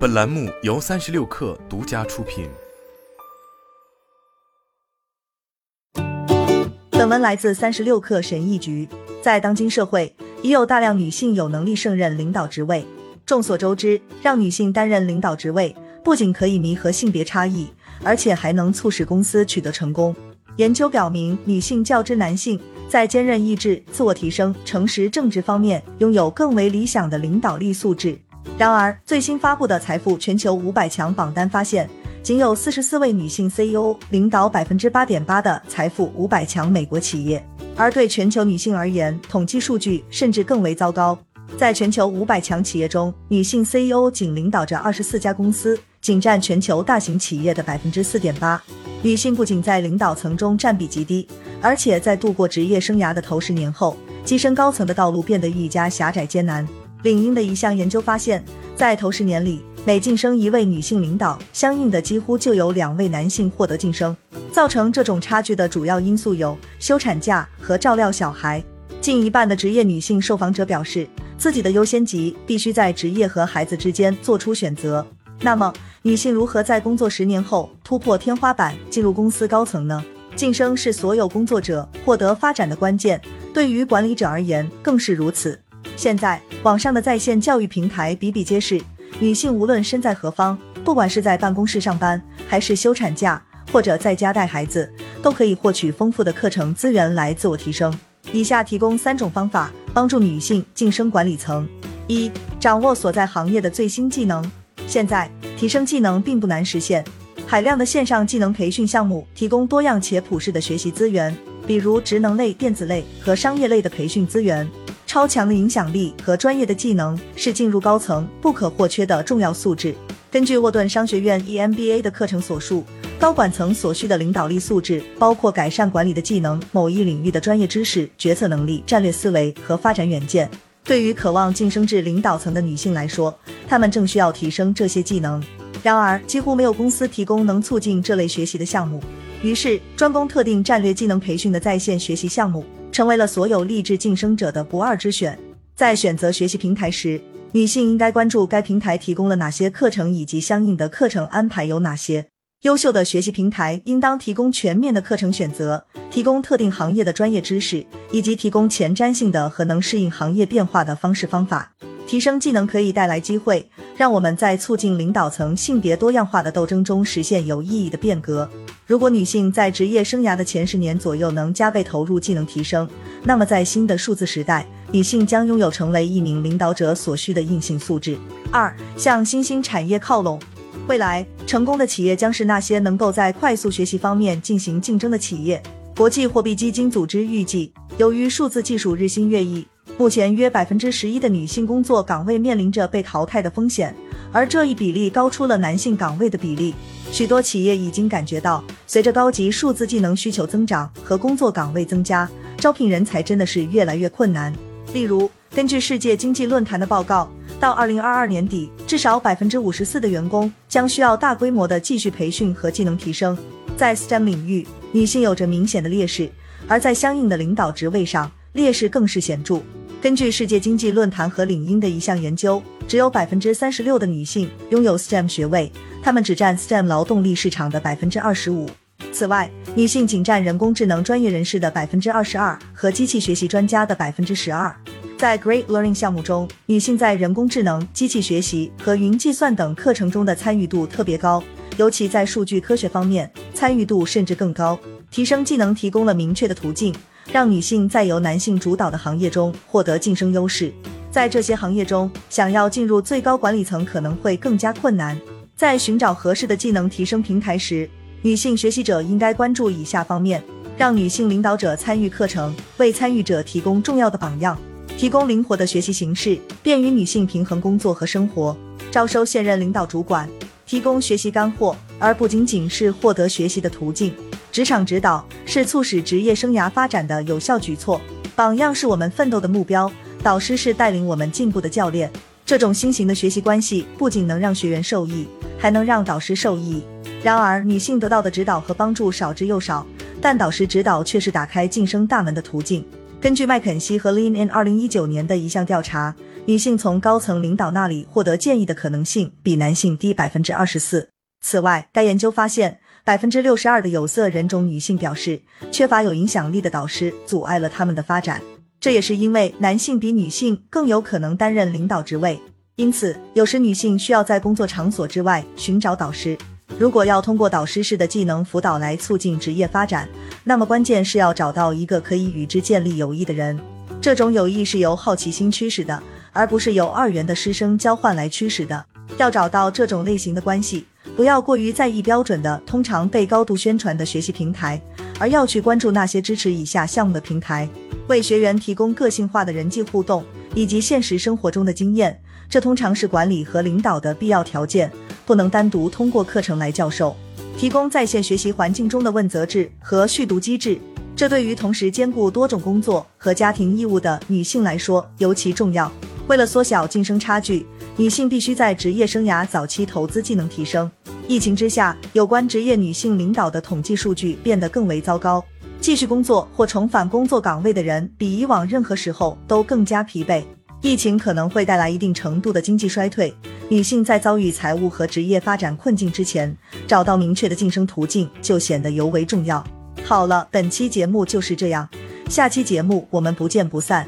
本栏目由三十六氪独家出品。本文来自三十六氪神译局。在当今社会，已有大量女性有能力胜任领导职位。众所周知，让女性担任领导职位，不仅可以弥合性别差异，而且还能促使公司取得成功。研究表明，女性较之男性，在坚韧意志、自我提升、诚实正直方面，拥有更为理想的领导力素质。然而，最新发布的财富全球五百强榜单发现，仅有四十四位女性 CEO 领导百分之八点八的财富五百强美国企业。而对全球女性而言，统计数据甚至更为糟糕。在全球五百强企业中，女性 CEO 仅领导着二十四家公司，仅占全球大型企业的百分之四点八。女性不仅在领导层中占比极低，而且在度过职业生涯的头十年后，跻身高层的道路变得愈加狭窄艰难。领英的一项研究发现，在头十年里，每晋升一位女性领导，相应的几乎就有两位男性获得晋升。造成这种差距的主要因素有休产假和照料小孩。近一半的职业女性受访者表示，自己的优先级必须在职业和孩子之间做出选择。那么，女性如何在工作十年后突破天花板，进入公司高层呢？晋升是所有工作者获得发展的关键，对于管理者而言更是如此。现在，网上的在线教育平台比比皆是，女性无论身在何方，不管是在办公室上班，还是休产假，或者在家带孩子，都可以获取丰富的课程资源来自我提升。以下提供三种方法，帮助女性晋升管理层：一、掌握所在行业的最新技能。现在提升技能并不难实现，海量的线上技能培训项目提供多样且普适的学习资源，比如职能类、电子类和商业类的培训资源。超强的影响力和专业的技能是进入高层不可或缺的重要素质。根据沃顿商学院 EMBA 的课程所述，高管层所需的领导力素质包括改善管理的技能、某一领域的专业知识、决策能力、战略思维和发展远见。对于渴望晋升至领导层的女性来说，她们正需要提升这些技能。然而，几乎没有公司提供能促进这类学习的项目。于是，专攻特定战略技能培训的在线学习项目。成为了所有励志晋升者的不二之选。在选择学习平台时，女性应该关注该平台提供了哪些课程，以及相应的课程安排有哪些。优秀的学习平台应当提供全面的课程选择，提供特定行业的专业知识，以及提供前瞻性的和能适应行业变化的方式方法。提升技能可以带来机会，让我们在促进领导层性别多样化的斗争中实现有意义的变革。如果女性在职业生涯的前十年左右能加倍投入技能提升，那么在新的数字时代，女性将拥有成为一名领导者所需的硬性素质。二，向新兴产业靠拢。未来成功的企业将是那些能够在快速学习方面进行竞争的企业。国际货币基金组织预计，由于数字技术日新月异。目前约百分之十一的女性工作岗位面临着被淘汰的风险，而这一比例高出了男性岗位的比例。许多企业已经感觉到，随着高级数字技能需求增长和工作岗位增加，招聘人才真的是越来越困难。例如，根据世界经济论坛的报告，到二零二二年底，至少百分之五十四的员工将需要大规模的继续培训和技能提升。在 STEM 领域，女性有着明显的劣势，而在相应的领导职位上，劣势更是显著。根据世界经济论坛和领英的一项研究，只有百分之三十六的女性拥有 STEM 学位，她们只占 STEM 劳动力市场的百分之二十五。此外，女性仅占人工智能专业人士的百分之二十二和机器学习专家的百分之十二。在 Great Learning 项目中，女性在人工智能、机器学习和云计算等课程中的参与度特别高，尤其在数据科学方面，参与度甚至更高。提升技能提供了明确的途径。让女性在由男性主导的行业中获得晋升优势，在这些行业中，想要进入最高管理层可能会更加困难。在寻找合适的技能提升平台时，女性学习者应该关注以下方面：让女性领导者参与课程，为参与者提供重要的榜样，提供灵活的学习形式，便于女性平衡工作和生活；招收现任领导主管，提供学习干货，而不仅仅是获得学习的途径。职场指导是促使职业生涯发展的有效举措，榜样是我们奋斗的目标，导师是带领我们进步的教练。这种新型的学习关系不仅能让学员受益，还能让导师受益。然而，女性得到的指导和帮助少之又少，但导师指导却是打开晋升大门的途径。根据麦肯锡和 Lean In 二零一九年的一项调查，女性从高层领导那里获得建议的可能性比男性低百分之二十四。此外，该研究发现，百分之六十二的有色人种女性表示，缺乏有影响力的导师阻碍了他们的发展。这也是因为男性比女性更有可能担任领导职位，因此有时女性需要在工作场所之外寻找导师。如果要通过导师式的技能辅导来促进职业发展，那么关键是要找到一个可以与之建立友谊的人。这种友谊是由好奇心驱使的，而不是由二元的师生交换来驱使的。要找到这种类型的关系，不要过于在意标准的、通常被高度宣传的学习平台，而要去关注那些支持以下项目的平台，为学员提供个性化的人际互动以及现实生活中的经验。这通常是管理和领导的必要条件。不能单独通过课程来教授，提供在线学习环境中的问责制和续读机制，这对于同时兼顾多种工作和家庭义务的女性来说尤其重要。为了缩小晋升差距，女性必须在职业生涯早期投资技能提升。疫情之下，有关职业女性领导的统计数据变得更为糟糕，继续工作或重返工作岗位的人比以往任何时候都更加疲惫。疫情可能会带来一定程度的经济衰退。女性在遭遇财务和职业发展困境之前，找到明确的晋升途径就显得尤为重要。好了，本期节目就是这样，下期节目我们不见不散。